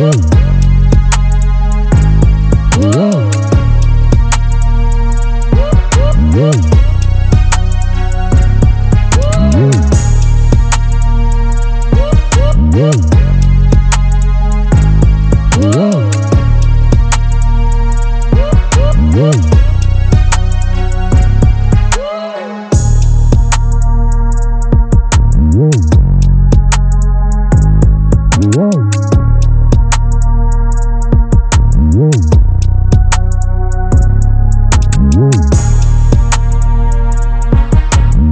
Whoa.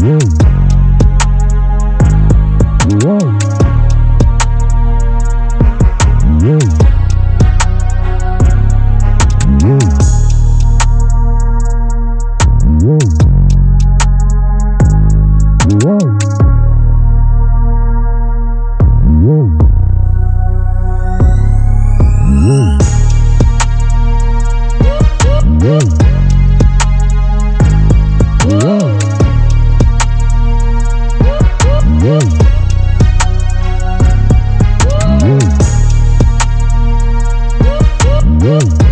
Whoa. Whoa.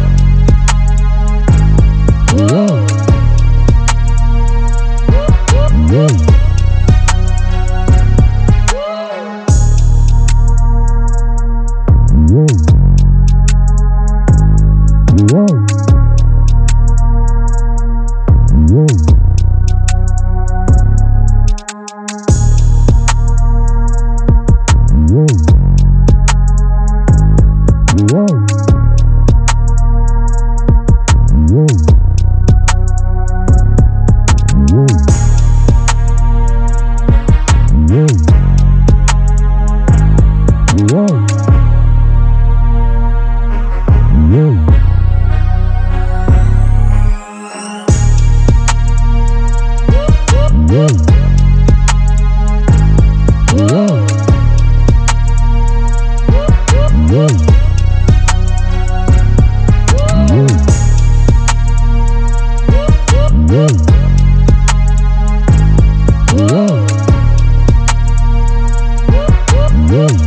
Whoa.